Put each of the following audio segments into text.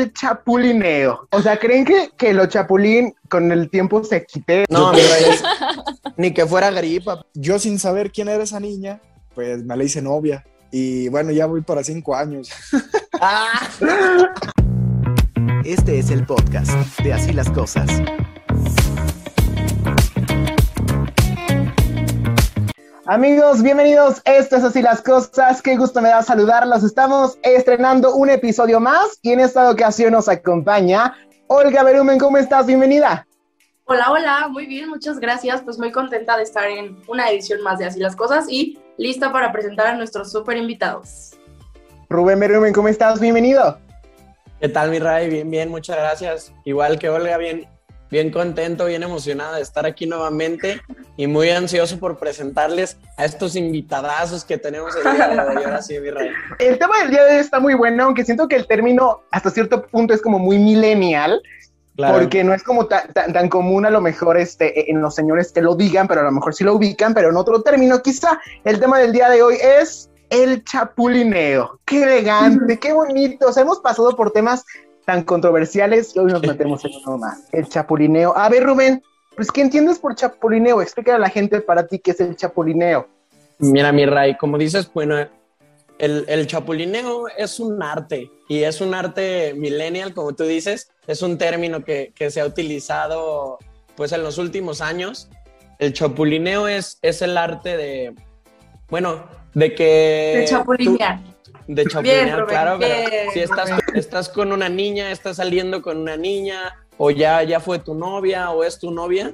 el chapulineo? O sea, ¿creen que, que lo chapulín con el tiempo se quite? No, ni que fuera gripa. Yo sin saber quién era esa niña, pues me la hice novia. Y bueno, ya voy para cinco años. Ah. Este es el podcast de Así las Cosas. Amigos, bienvenidos. Esto es Así las Cosas. Qué gusto me da saludarlos. Estamos estrenando un episodio más y en esta ocasión nos acompaña Olga Berumen. ¿Cómo estás? Bienvenida. Hola, hola, muy bien, muchas gracias. Pues muy contenta de estar en una edición más de Así las Cosas y lista para presentar a nuestros súper invitados. Rubén Berumen, ¿cómo estás? Bienvenido. ¿Qué tal, mi Ray? Bien, bien, muchas gracias. Igual que Olga, bien, bien contento, bien emocionada de estar aquí nuevamente y muy ansioso por presentarles a estos invitadazos que tenemos el día de hoy. Ahora sí, mi Ray. El tema del día de hoy está muy bueno, aunque siento que el término hasta cierto punto es como muy millennial. Claro. Porque no es como tan, tan, tan, común a lo mejor este, en los señores que lo digan, pero a lo mejor sí lo ubican, pero en otro término. Quizá el tema del día de hoy es el chapulineo. Qué elegante, qué bonito. O sea, hemos pasado por temas tan controversiales y hoy nos metemos en uno más. El chapulineo. A ver, Rubén, pues, ¿qué entiendes por chapulineo? Explícale a la gente para ti qué es el chapulineo. Mira, mi Ray, como dices, bueno, el, el, chapulineo es un arte y es un arte millennial, como tú dices, es un término que, que se ha utilizado pues en los últimos años. El chapulineo es, es el arte de, bueno, de que... De chapulinear. Tú, de chapulinear, claro, pero si estás, estás con una niña, estás saliendo con una niña, o ya, ya fue tu novia o es tu novia,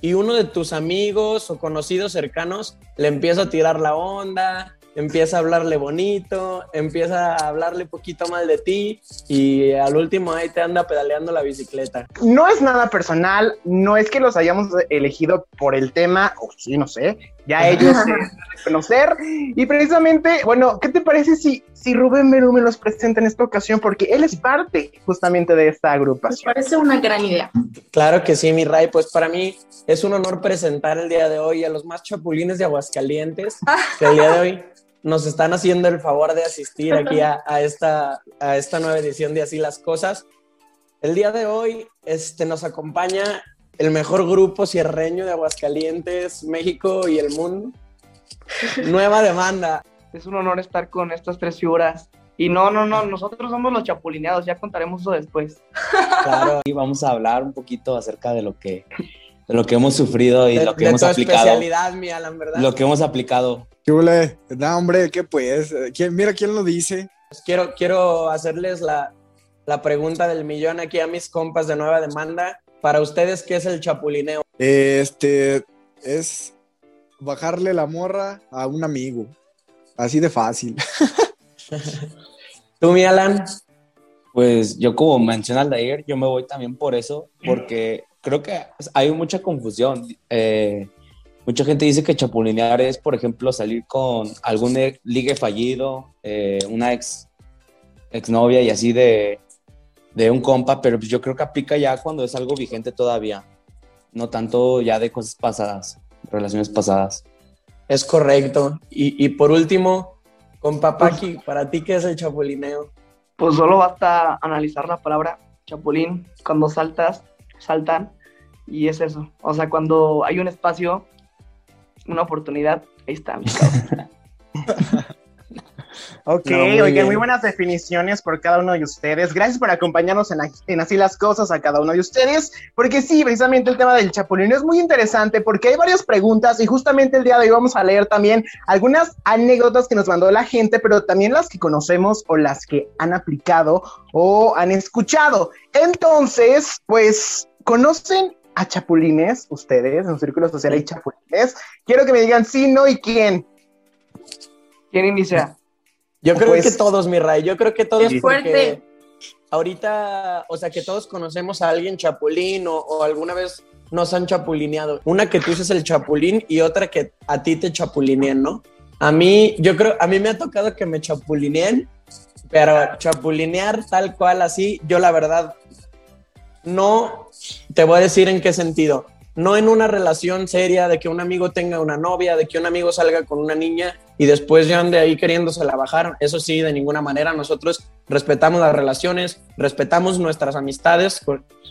y uno de tus amigos o conocidos cercanos le empieza a tirar la onda, empieza a hablarle bonito, empieza a hablarle poquito mal de ti y al último ahí te anda pedaleando la bicicleta. No es nada personal, no es que los hayamos elegido por el tema, o sí, no sé, ya ellos se conocer. Y precisamente, bueno, ¿qué te parece si, si Rubén Merú me los presenta en esta ocasión? Porque él es parte justamente de esta agrupación. Me parece una gran idea. Claro que sí, mi Ray, pues para mí es un honor presentar el día de hoy a los más chapulines de Aguascalientes, que el día de hoy nos están haciendo el favor de asistir aquí a, a, esta, a esta nueva edición de Así las Cosas. El día de hoy este, nos acompaña el mejor grupo cierreño de Aguascalientes, México y el mundo. Nueva demanda. Es un honor estar con estas tres figuras. Y no, no, no, nosotros somos los chapulineados, ya contaremos eso después. Claro, y vamos a hablar un poquito acerca de lo que, de lo que hemos sufrido y de, lo que de hemos tu aplicado. especialidad, mi Alan, ¿verdad? Lo que hemos aplicado. ¿Qué huele? No, hombre, ¿qué pues? ¿Quién, mira quién lo dice. Quiero, quiero hacerles la, la pregunta del millón aquí a mis compas de Nueva Demanda. Para ustedes, ¿qué es el chapulineo? Este es bajarle la morra a un amigo. Así de fácil. ¿Tú, mi Alan? Pues yo como menciona Aldair, yo me voy también por eso, porque creo que hay mucha confusión. Eh, mucha gente dice que chapulinear es, por ejemplo, salir con algún ligue fallido, eh, una ex exnovia y así de, de un compa, pero pues yo creo que aplica ya cuando es algo vigente todavía, no tanto ya de cosas pasadas, relaciones pasadas. Es correcto. Y, y por último, con Papaki, ¿para ti qué es el chapulineo? Pues solo basta analizar la palabra chapulín, cuando saltas, saltan, y es eso. O sea, cuando hay un espacio, una oportunidad, ahí está. mi Ok, No, muy oigan, bien. muy buenas definiciones por cada uno de ustedes. Gracias por acompañarnos en, en Así las Cosas a cada uno de ustedes, porque sí, precisamente el tema del chapulín es muy interesante porque hay varias preguntas y justamente el día de hoy vamos a leer también algunas anécdotas que nos mandó la gente, pero también las que conocemos o las que han aplicado o han escuchado. Entonces, pues, ¿conocen a chapulines ustedes? En un círculo social hay chapulines. Quiero que me digan sí, no y quién. ¿Quién inicia? Yo creo Pues- que todos, mi Ray, yo creo que todos. Qué porque fuerte. Ahorita, o sea, que todos conocemos a alguien chapulín o, o alguna vez nos han chapulineado. Una que tú dices el chapulín y otra que a ti te chapulineen, ¿no? A mí, yo creo, a mí me ha tocado que me chapulineen, pero chapulinear tal cual así, yo la verdad no te voy a decir en qué sentido. no en una relación seria de que un amigo tenga una novia, de que un amigo salga con una niña y después ya ande ahí queriéndosela bajar. Eso sí, de ninguna manera. Nosotros respetamos las relaciones, respetamos nuestras amistades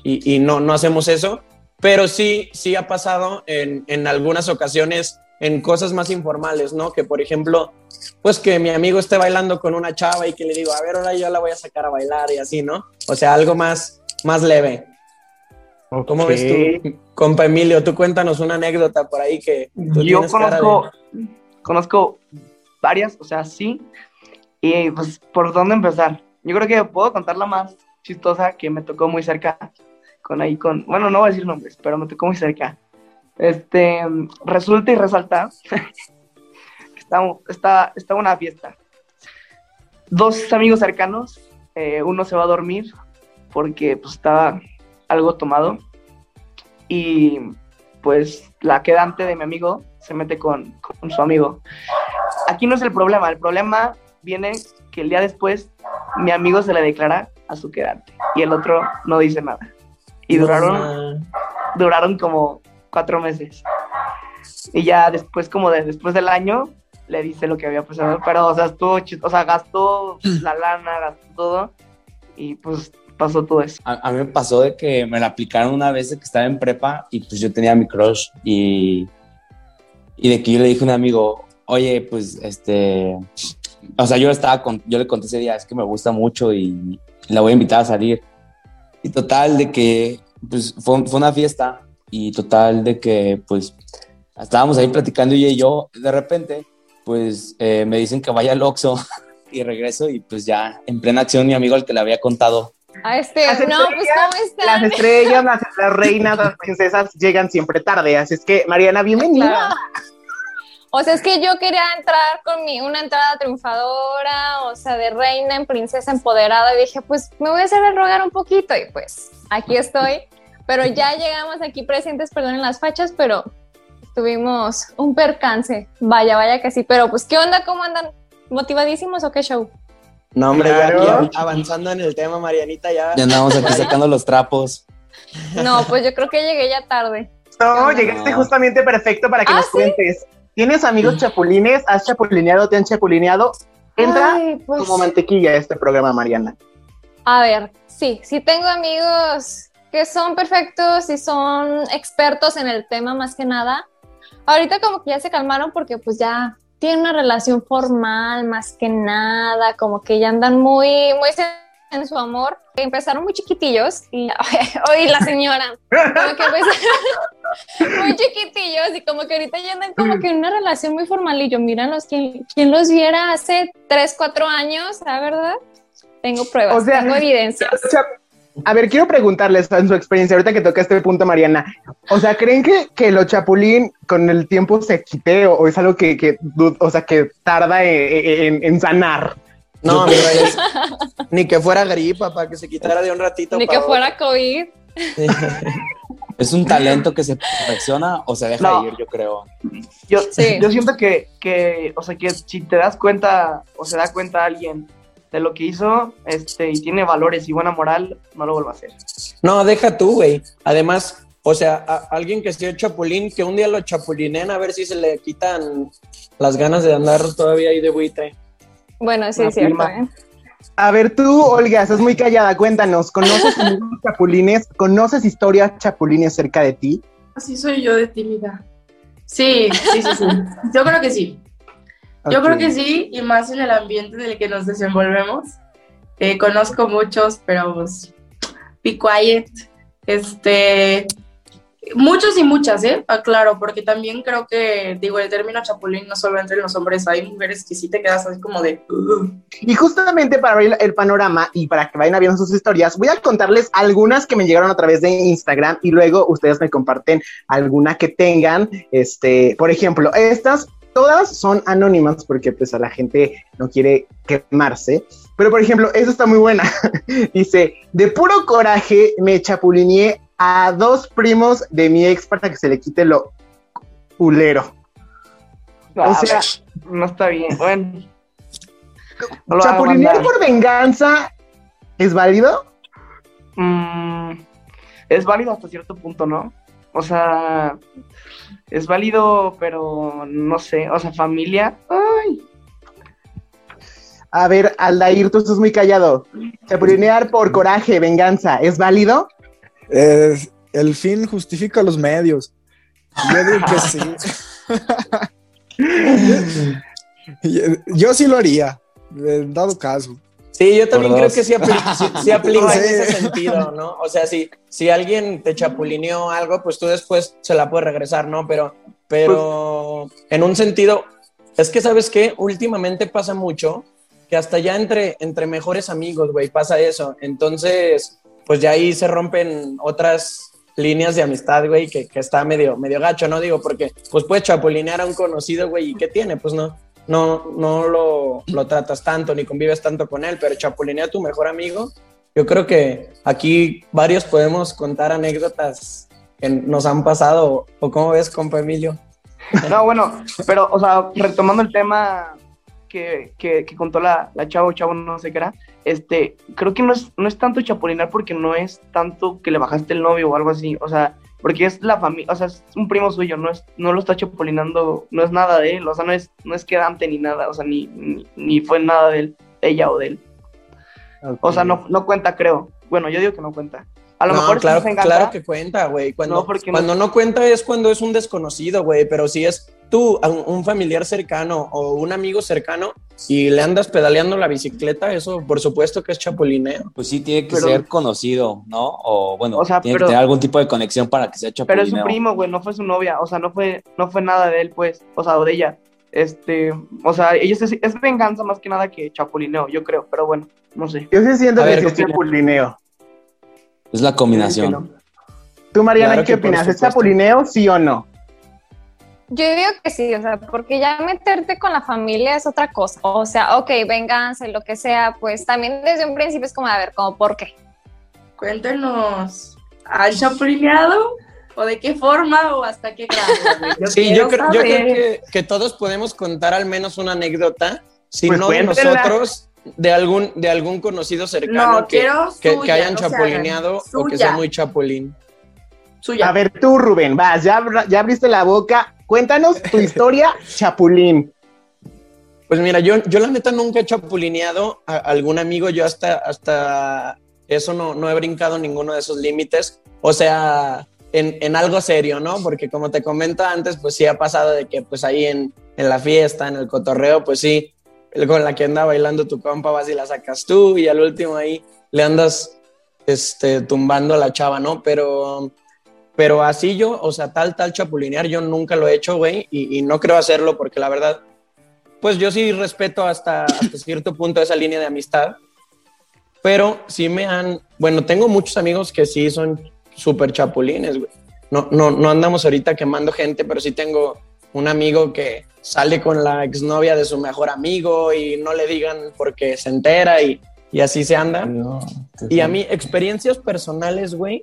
y, y no, no hacemos eso. Pero sí, sí ha pasado en, en algunas ocasiones en cosas más informales, ¿no? Que por ejemplo, pues que mi amigo esté bailando con una chava y que le digo, a ver, ahora yo la voy a sacar a bailar y así, ¿no? O sea, algo más, más leve. ¿Cómo ves tú, compa Emilio? Tú cuéntanos una anécdota por ahí que... yo conozco, conozco varias, o sea, sí. Y pues, ¿por dónde empezar? Yo creo que puedo contar la más chistosa que me tocó muy cerca, con ahí, con, bueno, no voy a decir nombres, pero me tocó muy cerca. Este, resulta y resalta que está, está, una fiesta. Dos amigos cercanos, eh, uno se va a dormir porque pues estaba algo tomado y pues la quedante de mi amigo se mete con, con su amigo. Aquí no es el problema, el problema viene que el día después mi amigo se le declara a su quedante y el otro no dice nada. Y duraron, duraron como cuatro meses. Y ya después, como de, después del año, le dice lo que había pasado. Pero, o sea, estuvo o sea, gastó la lana, gastó todo. Y pues pasó todo eso. A, mí me pasó de que me la aplicaron una vez de que estaba en prepa y pues yo tenía mi crush y, y de que yo le dije a un amigo, oye, pues este, o sea, yo estaba con, yo le conté ese día, es que me gusta mucho y la voy a invitar a salir. Y total, de que pues fue, fue una fiesta y total de que pues estábamos ahí platicando y yo de repente pues eh, me dicen que vaya al Oxxo y regreso y pues ya en plena acción mi amigo al que le había contado. A este, no, pues ¿cómo están? Las estrellas, las, reinas, las princesas llegan siempre tarde, así es que Mariana, bienvenida. O sea, es que yo quería entrar con mi, una entrada triunfadora, o sea, de reina en princesa empoderada, y dije, pues me voy a hacer el rogar un poquito, y pues aquí estoy. Pero ya llegamos aquí presentes, perdón, en las fachas, pero tuvimos un percance. Vaya, vaya que sí. Pero pues, ¿qué onda? ¿Cómo andan? ¿Motivadísimos o qué show? No, hombre, ya, avanzando en el tema, Marianita, ya. Ya andamos aquí sacando los trapos. No, pues yo creo que llegué ya tarde. No, llegaste justamente perfecto para que ah, nos cuentes. ¿Tienes amigos chapulines? ¿Has chapulineado? ¿Te han chapulineado? Entra pues como mantequilla este programa, Mariana. A ver, sí, sí tengo amigos que son perfectos y son expertos en el tema más que nada. Ahorita como que ya se calmaron porque pues ya tienen una relación formal más que nada, como que ya andan muy, muy en su amor. Empezaron muy chiquitillos y hoy la señora, como que empezaron muy chiquitillos y como que ahorita ya andan como que en una relación muy formal y yo, míralos, ¿quién, quién los viera hace 3, 4 años, ¿la verdad? Tengo pruebas, tengo evidencias. A ver, quiero preguntarles en su experiencia, ahorita que toca este punto, Mariana. O sea, ¿creen que, que lo chapulín con el tiempo se quite o, es algo que, que, o sea, que tarda en, sanar? No, ni que fuera gripa para que se quitara de un ratito. Ni que fuera COVID. ¿Es un talento que se perfecciona o se deja ir, yo creo? Yo, yo siento que, que, o sea, que si te das cuenta o se da cuenta alguien de lo que hizo este, y tiene valores y buena moral, no lo vuelva a hacer. No, deja tú, güey. Además, o sea, alguien que sea chapulín, que un día lo chapulinen a ver si se le quitan las ganas de andar todavía ahí de buitre. Bueno, sí, es cierto. ¿eh? A ver, tú, Olga, estás muy callada. Cuéntanos, ¿conoces chapulines? ¿Conoces historias chapulines cerca de ti? Así soy yo de tímida. Sí, sí, sí, sí. Yo creo que sí. Yo creo que sí, y más en el ambiente en el que nos desenvolvemos. Eh, conozco muchos, pero pues, be quiet. Este, muchos y muchas, ¿eh? Aclaro, porque también creo que, digo, el término chapulín no solo entre los hombres, hay mujeres que sí te quedas así como de... Y justamente para ver el panorama y para que vayan viendo sus historias, voy a contarles algunas que me llegaron a través de Instagram y luego ustedes me comparten alguna que tengan, este, por ejemplo, estas todas son anónimas porque pues a la gente no quiere quemarse. Pero por ejemplo, eso está muy buena. Dice, de puro coraje me chapulineé a dos primos de mi ex para que se le quite lo culero. o sea, no está bien. Bueno. ¿Chapulinear por venganza es válido? Mm, es válido hasta cierto punto, ¿no? o sea, es válido, pero no sé, o sea, familia, ay. A ver, Aldair, tú estás muy callado. Chapulinear por coraje, venganza, ¿es válido? Es- el fin justifica los medios. Yo digo que sí. Yo- Yo sí lo haría, dado caso. Sí, yo también creo que sí, apli- sí- sí aplica en ese sentido, ¿no? O sea, si, si alguien te chapulineó algo, pues tú después se la puedes regresar, ¿no? Pero, pero en un sentido, es que, ¿sabes qué? Últimamente pasa mucho que hasta ya entre, entre mejores amigos, güey, pasa eso. Entonces, pues ya ahí se rompen otras líneas de amistad, güey, que, que está medio, medio gacho, ¿no? Digo, porque pues puedes chapulinear a un conocido, güey, ¿y qué tiene? Pues no, no, no lo, lo tratas tanto ni convives tanto con él, pero chapulinea tu mejor amigo. Yo creo que aquí varios podemos contar anécdotas que nos han pasado, o cómo ves, compa Emilio. No, bueno, pero, o sea, retomando el tema que, que, que contó la, la chavo, chavo, no sé qué era, este, creo que no es, no es tanto chapulinar porque no es tanto que le bajaste el novio o algo así, o sea, porque es la familia, o sea, es un primo suyo, no, es, no lo está chapulinando, no es nada de él, o sea, no es, no es quedante ni nada, o sea, ni, ni, ni fue nada de él, ella o de él. O sea, no, no cuenta, creo. Bueno, yo digo que no cuenta. A lo no, mejor claro, claro que cuenta, güey. Cuando, no- cuando no... cuenta es cuando es un desconocido, güey. Pero si es tú, un, un familiar cercano o un amigo cercano y le andas pedaleando la bicicleta, eso por supuesto que es chapulineo. Pues sí, tiene que Pero- ser conocido, ¿no? O bueno, O sea, tiene pero- que tener algún tipo de conexión para que sea Pero chapulineo. es su primo, güey, no fue su novia, o sea, no fue, no fue nada de él, pues, o sea, o de ella. Este, o sea, ellos es, es venganza más que nada que chapulineo, yo creo, pero bueno, no sé. Yo sí siento A que ver, sí ¿qué es chapulineo. Es la combinación. Tú, Mariana, Claro ¿qué opinas? ¿Es chapulineo, sí o no? Yo digo que sí, o sea, porque ya meterte con la familia es otra cosa. O sea, ok, venganza y lo que sea, pues también desde un principio es como, a ver, como, ¿por qué? Cuéntenos, ¿han chapulineado? ¿O de qué forma o hasta qué grado? Yo Sí, yo creo, yo creo que, que todos podemos contar al menos una anécdota, si Pues no de nosotros, de algún, de algún conocido cercano No, que, quiero que, suya, que hayan chapulineado o que sea muy chapulín. Suya. A ver, tú, Rubén, vas, ya, ya abriste la boca. Cuéntanos tu historia, chapulín. Pues mira, yo, yo la neta nunca he chapulineado a algún amigo, yo hasta, hasta eso no, no he brincado ninguno de esos límites, o sea, en, en algo serio, ¿no? Porque como te comento antes, pues sí ha pasado de que pues ahí en, en la fiesta, en el cotorreo, pues sí, con la que anda bailando tu compa vas y la sacas tú y al último ahí le andas este, tumbando a la chava, ¿no? Pero, pero así yo, o sea, tal, tal chapulinear, yo nunca lo he hecho, güey, y, y no creo hacerlo porque la verdad, pues yo sí respeto hasta, hasta cierto punto esa línea de amistad, pero sí me han, bueno, tengo muchos amigos que sí son súper chapulines, güey. No, no, no andamos ahorita quemando gente, pero sí tengo un amigo que sale con la exnovia de su mejor amigo y no le digan porque se entera y, y así se anda. Y a mí, experiencias personales, güey,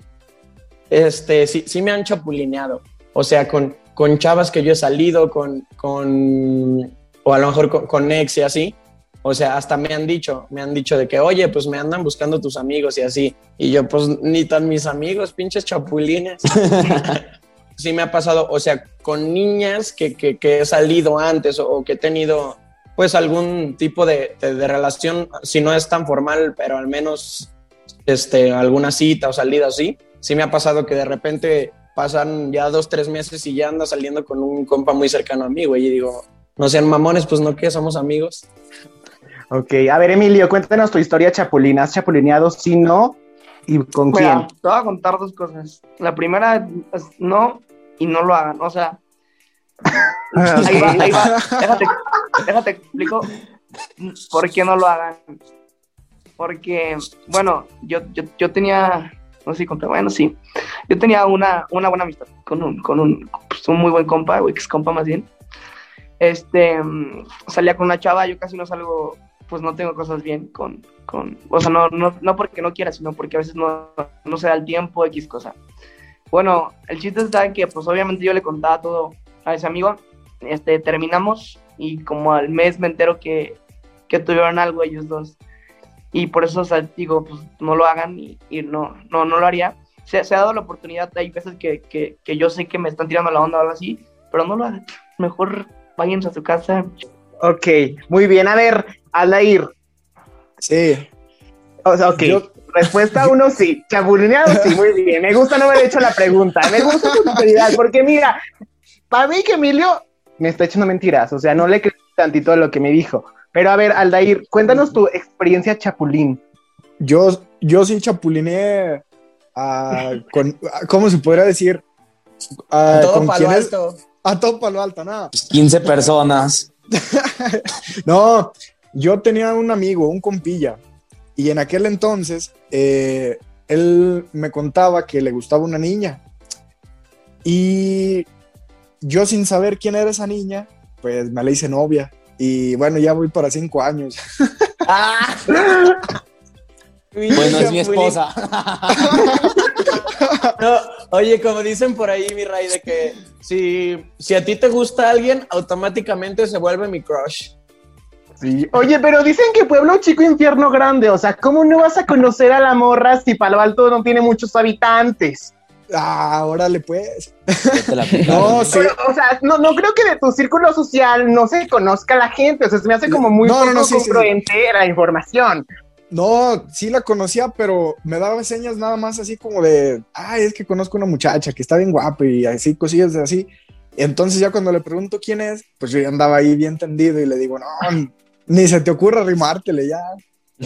este, sí, sí me han chapulineado. O sea, con, con chavas que yo he salido, con, con o a lo mejor con, con ex y así. O sea, hasta me han dicho, me han dicho de que, oye, pues me andan buscando tus amigos y así. Y yo, pues ni tan mis amigos, pinches chapulines. sí me ha pasado, o sea, con niñas que, que, que he salido antes o, o que he tenido, pues algún tipo de, de, de relación, si no es tan formal, pero al menos este, alguna cita o salida así. Sí me ha pasado que de repente pasan ya dos, tres meses y ya anda saliendo con un compa muy cercano a mí, güey, y digo, no sean mamones, pues no que somos amigos. Ok, a ver, Emilio, cuéntanos tu historia chapulina. ¿Has chapulineado, sí, no? ¿Y con Mira, quién? te voy a contar dos cosas. La primera es no y no lo hagan. O sea, ahí va, ahí va. Déjate, déjate explico por qué no lo hagan. Porque, bueno, yo, yo, yo tenía, no sé si bueno, sí. Yo tenía una, una buena amistad con un, con un, pues, un muy buen compa, o ex compa más bien. Este, mm, salía con una chava, yo casi no salgo, pues no tengo cosas bien con, con o sea, no, no, no porque no quiera, sino porque a veces no, no se da el tiempo, X cosa. Bueno, el chiste está que, pues obviamente yo le contaba todo a ese amigo, este, terminamos y como al mes me entero que, que tuvieron algo ellos dos. Y por eso, o sea, digo, pues no lo hagan y, y no, no, no lo haría. se, se ha dado la oportunidad, hay veces que, que, que yo sé que me están tirando la onda o algo así, pero no lo hagan. Mejor váyanse a su casa. Ok, muy bien. A ver, Aldair. Sí. O sea, ok. Yo- Respuesta uno, sí. Chapulineado, sí, muy bien. Me gusta no haber hecho la pregunta. Me gusta tu sinceridad, porque mira, para mí que Emilio me está echando mentiras. O sea, no le creo tantito de lo que me dijo. Pero a ver, Aldair, cuéntanos tu experiencia chapulín. Yo, yo sí chapulineé a, con, a- ¿cómo se podría decir? A, Todo ¿con palo alto. A todo palo alto, nada. 15 personas. No, yo tenía un amigo, un compilla, y en aquel entonces eh, él me contaba que le gustaba una niña. Y yo sin saber quién era esa niña, pues me la hice novia. Y bueno, ya voy para cinco años. Ah. Bueno, es mi esposa. No, oye, como dicen por ahí, mi Ray, de que si, si a ti te gusta alguien, automáticamente se vuelve mi crush. Sí. Oye, pero dicen que pueblo chico, infierno grande. O sea, ¿cómo no vas a conocer a la morra si Palo Alto no tiene muchos habitantes? Ah, órale pues. No, sí. Pero, o sea, no, no creo que de tu círculo social no se conozca la gente. O sea, se me hace como muy No, no, no, poco sí, sí, sí. congruente la información. No, sí la conocía, pero me daba señas nada más así como de, ay, es que conozco una muchacha que está bien guapa y así, cosillas de así. Entonces ya cuando le pregunto quién es, pues yo ya andaba ahí bien tendido y le digo, no, ni se te ocurra rimártele ya,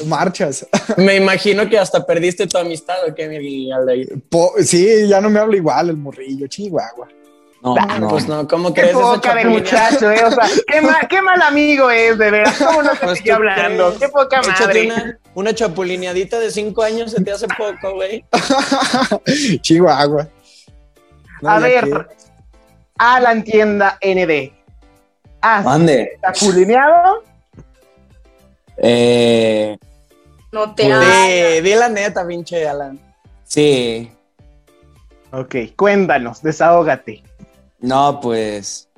marchas. Me imagino que hasta perdiste tu amistad, ¿o qué, mi Aldair? Po- sí, ya no me habla igual el morrillo, chihuahua. No, no. Pues no, ¿cómo Qué crees poca del Chapulín? muchacho, eh. O sea, qué, ma- qué mal amigo es, de veras. ¿Cómo no te Pues hablando? Qué poca madre. una, una chapulineadita de cinco años se te hace poco, güey. chihuahua. No, A ver, qué. Alan Tienda ND. ¿Has Mande. chapulineado? Eh, No te hagas. Sí, di la neta, pinche Alan. sí. Ok, cuéntanos, desahógate. No, pues.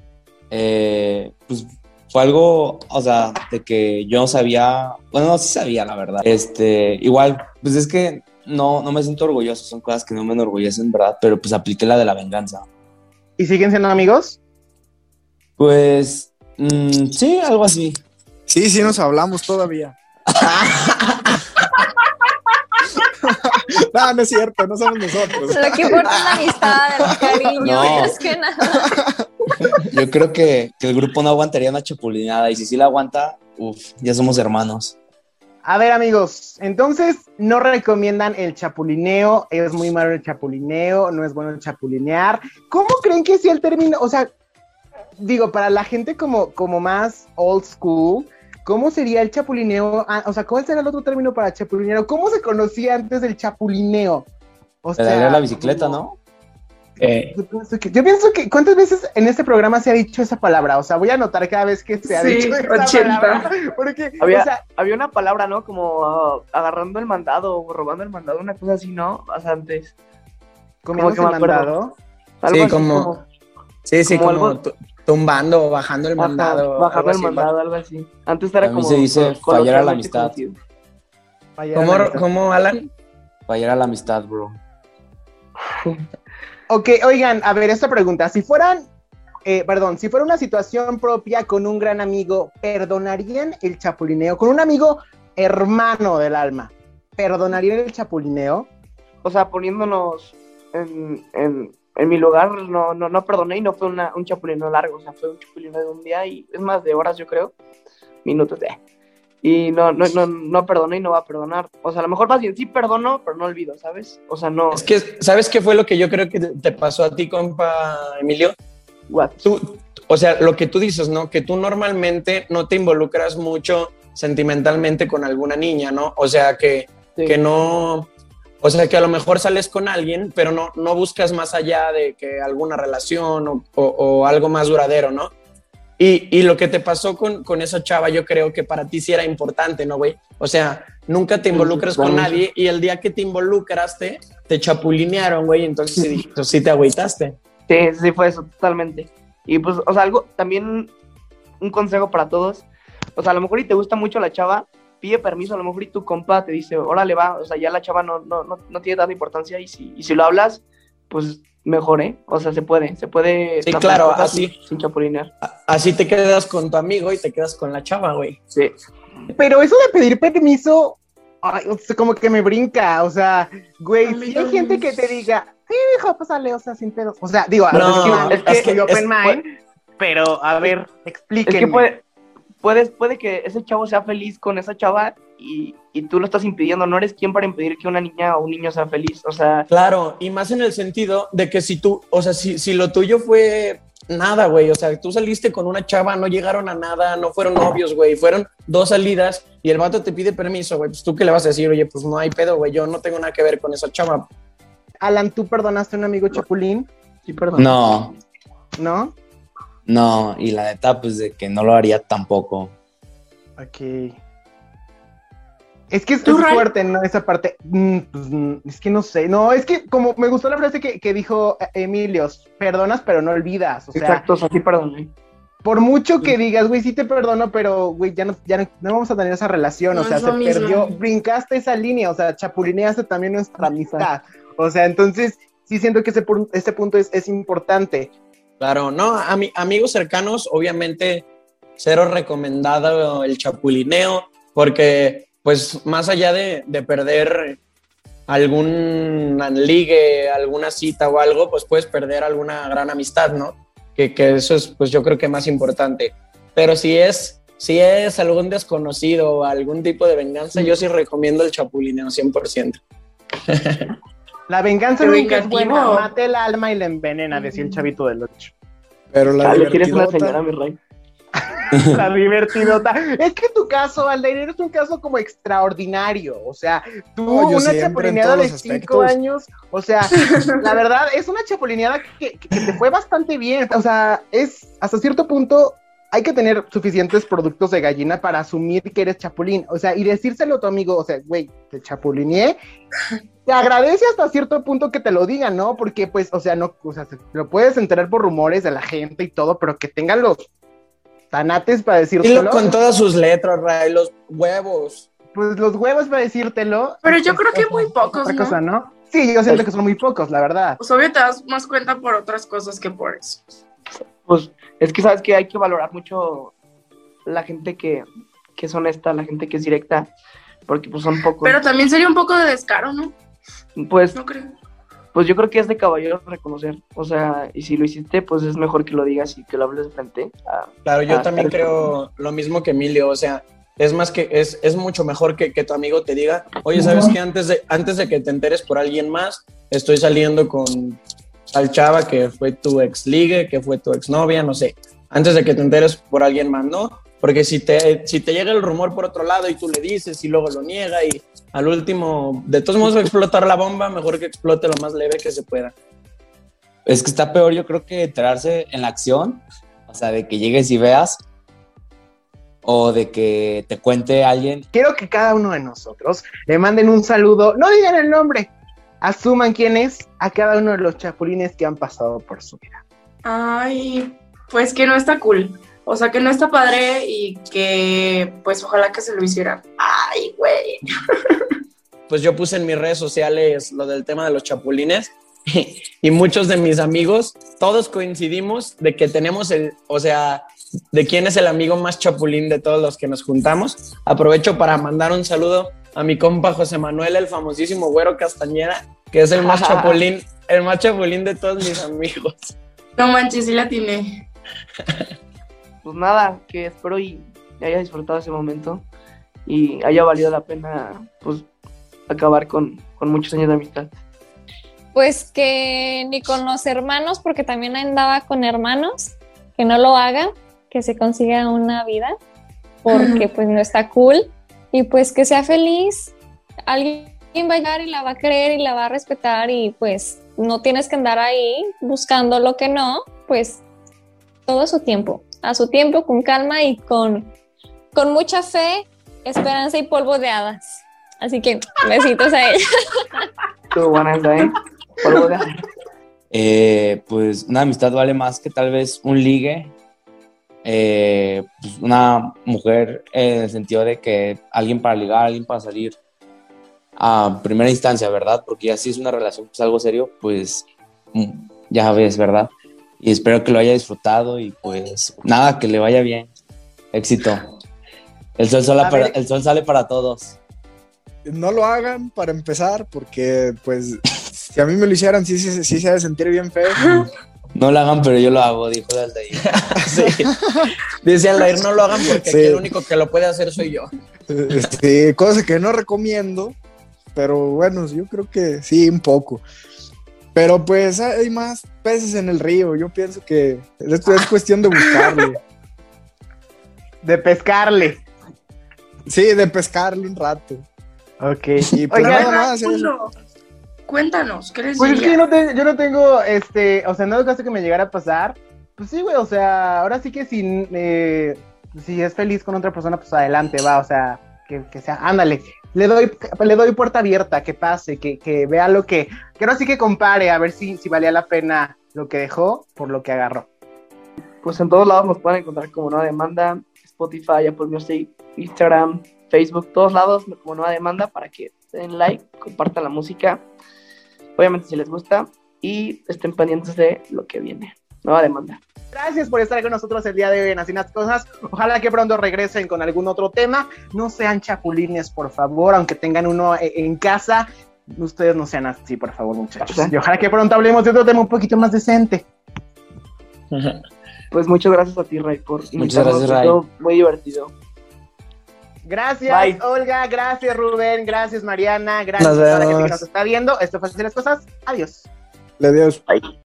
eh, pues fue algo, o sea, de que yo no sabía. Bueno, no, sí sabía, la verdad. Este, igual, pues es que no, no me siento orgulloso, son cosas que no me enorgullecen, ¿verdad? Pero pues apliqué la de la venganza. ¿Y siguen siendo amigos? Pues. mm, sí, algo así. Sí, sí nos hablamos todavía. no, no es cierto, no somos nosotros. Lo que importa es la amistad, el cariño, No. es que nada. Yo creo que, que el grupo no aguantaría una chapulineada y si sí la aguanta, uff, ya somos hermanos. A ver, amigos, entonces no recomiendan el chapulineo, es muy malo el chapulineo, no es bueno el chapulinear. ¿Cómo creen que sea el término? O sea, digo, para la gente como, como más old school, ¿cómo sería el chapulineo? Ah, o sea, ¿cuál será el otro término para chapulineo? ¿Cómo se conocía antes del chapulineo? O Pedalear la bicicleta, ¿no? Eh, Yo pienso, que, yo pienso que, ¿cuántas veces en este programa se ha dicho esa palabra? O sea, voy a anotar cada vez que se ha Sí, dicho esa 80. palabra. Porque, Había, o sea, había una palabra, ¿no? Como ah, agarrando el mandado o robando el mandado, una cosa así, ¿no? O sea, antes. comiéndose que me mandado. Algo Sí, así como- sí, sí, como como, algo- tumbando o bajando el mandado. Bajar algo el así, mandado, algo así. Antes era A mí como. se dice fallar a la amistad. ¿Cómo, la. ¿Cómo, Alan? Fallar a la amistad, bro. Ok, oigan, a ver, esta pregunta. Si fueran, eh, perdón, si fuera una situación propia con un gran amigo, ¿perdonarían el chapulineo? Con un amigo hermano del alma, ¿perdonarían el chapulineo? O sea, poniéndonos en, en, en mi lugar, no, no, no perdoné y no fue una, un chapulino largo, o sea, fue un chapulino de un día y es más de horas, yo creo, minutos de. Y no, no, no, no perdoné y no va a perdonar. O sea, a lo mejor más bien sí perdono, pero no olvido, ¿sabes? O sea, no. Es que, ¿sabes qué fue lo que yo creo que te te pasó a ti, compa Emilio? What? Tú, o sea, lo que tú dices, ¿no? Que tú normalmente no te involucras mucho sentimentalmente con alguna niña, ¿no? O sea, que, Sí. que no... O sea, que a lo mejor sales con alguien, pero no, no buscas más allá de que alguna relación o, o- o algo más duradero, ¿no? Y, y lo que te pasó con, con esa chava, yo creo que para ti sí era importante, ¿no, güey? O sea, nunca te involucras con nadie y el día que te involucraste, te chapulinearon, güey, entonces sí, pues sí te agüitaste. Sí, sí fue eso, totalmente. Y pues, o sea, algo, también un consejo para todos. O sea, a lo mejor y te gusta mucho la chava, pide permiso, a lo mejor y tu compa te dice, órale va, o sea, ya la chava no, no, no, no tiene tanta importancia y si, y si lo hablas, pues mejor, ¿eh? O sea, se puede, se puede. Sí, claro, así. Sin, sin chapulinear. Así te quedas con tu amigo y te quedas con la chava, güey. Sí. Pero eso de pedir permiso, ay, como que me brinca. O sea, güey, si hay gente que te diga, sí, hijo, pásale, o sea, sin pedos. O sea, digo, No, es que, es que- open es- mind, pero a ver, Es explíquenme. que puede, puedes, puede que ese chavo sea feliz con esa chava y, y tú lo estás impidiendo. No eres quien para impedir que una niña o un niño sea feliz. O sea, Claro, y más en el sentido de que si tú, o sea, si, si lo tuyo fue nada, güey, o sea, tú saliste con una chava, no llegaron a nada, no fueron novios, güey, fueron dos salidas y el vato te pide permiso, güey, pues tú qué le vas a decir, oye, pues no hay pedo, güey, yo no tengo nada que ver con esa chava. Alan, ¿tú perdonaste a un amigo chapulín? sí, perdón. No, ¿No? No, y la neta, pues de que no lo haría tampoco. Ok. Es que es, ¿Tú, es fuerte, ¿no? Esa parte. Mm, pues, mm, es que no sé. No, es que como me gustó la frase que, que dijo eh, Emilio, perdonas pero no olvidas. O sea, Exacto, sea, sí, perdón. por mucho que digas, güey, sí te perdono, pero, güey, ya no, ya no, no vamos a tener esa relación. No o sea, se mismo. perdió, brincaste esa línea, o sea, chapulineaste también nuestra amistad. O sea, entonces, sí siento que ese punto es, es importante. Claro, no, a mi, amigos cercanos, obviamente, cero recomendado el chapulineo, porque, pues, más allá de, de perder algún ligue, alguna cita o algo, pues puedes perder alguna gran amistad, ¿no? Que, que eso es, pues, yo creo que más importante. Pero si es, si es algún desconocido o algún tipo de venganza, yo sí recomiendo el chapulineo 100%. La venganza Qué nunca es buena, mate el alma y la envenena, decía el chavito del 8. Pero la Ah, le tienes una señora, mi rey. La divertidota. Es que tu caso, Aldair, es un caso como extraordinario. O sea, tú, No, una chapulineada de cinco años. O sea, la verdad, es una chapulineada que, que te fue bastante bien. O sea, es hasta cierto punto. Hay que tener suficientes productos de gallina para asumir que eres chapulín. O sea, y decírselo a tu amigo, o sea, güey, te chapulineé. Te agradece hasta cierto punto que te lo digan, ¿no? Porque, pues, o sea, no, o sea, se- lo puedes enterar por rumores de la gente y todo, pero que tengan los tanates para Y decírtelo. lo, con todas sus letras, Ray, los huevos. Pues los huevos para decírtelo. Pero yo creo que muy pocos, otra ¿no? cosa, ¿no? Sí, yo siento que son muy pocos, la verdad. Pues obvio te das más cuenta por otras cosas que por eso. Pues es que sabes que hay que valorar mucho la gente que, que es honesta, la gente que es directa, porque pues son pocos. Pero también sería un poco de descaro, ¿no? pues, No creo. pues yo creo que es de caballero reconocer. O sea, y si lo hiciste, pues es mejor que lo digas y que lo hables de frente. a- Claro, yo también creo lo mismo que Emilio, o sea, es más que es, es mucho mejor que, que tu amigo te diga, oye, ¿sabes qué? Antes de, antes de que te enteres por alguien más, estoy saliendo con tal chava que fue tu ex ligue, que fue tu exnovia, no sé, antes de que te enteres por alguien más, ¿no? Porque si te, si te llega el rumor por otro lado y tú le dices y luego lo niega y al último, de todos modos va a explotar la bomba, mejor que explote lo más leve que se pueda. Es que está peor, yo creo que enterarse en la acción, o sea, de que llegues y veas, o de que te cuente alguien. Quiero que cada uno de nosotros le manden un saludo, no digan el nombre, asuman quién es a cada uno de los chapulines que han pasado por su vida. Ay, pues que no está cool. O sea, que no está padre y que, pues, ojalá que se lo hicieran. Ay, güey. pues yo puse en mis redes sociales lo del tema de los chapulines y muchos de mis amigos, todos coincidimos de que tenemos el, o sea, de quién es el amigo más chapulín de todos los que nos juntamos. Aprovecho para mandar un saludo a mi compa José Manuel, el famosísimo Güero Castañera, que es el más chapulín, el más chapulín de todos mis amigos. No manches, sí la tiene. Pues nada, que espero y haya disfrutado ese momento y haya valido la pena, pues, acabar con, con muchos años de amistad. Pues que ni con los hermanos, porque también andaba con hermanos, que no lo hagan, que se consiga una vida, porque pues no está cool, y pues que sea feliz, alguien va a llegar y la va a querer y la va a respetar y pues no tienes que andar ahí buscando lo que no, pues todo a su tiempo, a su tiempo, con calma y con, con mucha fe, esperanza y polvo de hadas. Así que besitos a ella. Estuvo buena esa, ¿eh? Polvo de- Eh, pues una amistad vale más que tal vez un ligue eh, pues, una mujer en el sentido de que alguien para ligar, alguien para salir a primera instancia, ¿verdad? Porque ya si es una relación, pues algo serio, pues mm, ya ves, ¿verdad? Y espero que lo haya disfrutado y pues nada, que le vaya bien. Éxito. El sol, sale para, ver. el sol sale para todos. No lo hagan para empezar, porque pues si a mí me lo hicieran, sí, sí, sí se ha de sentir bien feo. No lo hagan, pero yo lo hago, dijo el Aldair. Sí. Dice Aldair, no lo hagan porque Sí. aquí el único que lo puede hacer soy yo. Este, cosa que no recomiendo, pero bueno, yo creo que sí, un poco. Pero pues hay más peces en el río, yo pienso que esto es cuestión de buscarle. De pescarle. Sí, de pescarle un rato. Ok. Y pues nada más. Cuéntanos, ¿qué les Pues es que diría? yo no, te- yo no tengo, este, o sea, en dado caso que me llegara a pasar, pues sí, güey, o sea, ahora sí que si, eh, si es feliz con otra persona, pues adelante, va, o sea, que, que sea, ándale, le doy, le doy puerta abierta, que pase, que, que vea lo que, que ahora sí que compare, a ver si, si valía la pena lo que dejó por lo que agarró. Pues en todos lados nos pueden encontrar como Nueva Demanda, Spotify, Apple Music, Instagram, Facebook, todos lados como Nueva Demanda para que den like, compartan la música, obviamente si les gusta y estén pendientes de lo que viene. Nueva Demanda. Gracias por estar con nosotros el día de hoy en Así las Cosas. Ojalá que pronto regresen con algún otro tema. No sean chapulines, por favor, aunque tengan uno e- en casa. Ustedes no sean así, por favor, muchachos. Y ojalá que pronto hablemos de otro tema un poquito más decente. Pues muchas gracias a ti, Ray, por invitarnos. gracias, Ray. Muy divertido. Gracias, Bye. Olga. Gracias, Rubén. Gracias, Mariana. Gracias a la gente que nos está viendo. Esto fue Así las Cosas. Adiós. Le Dios. Bye.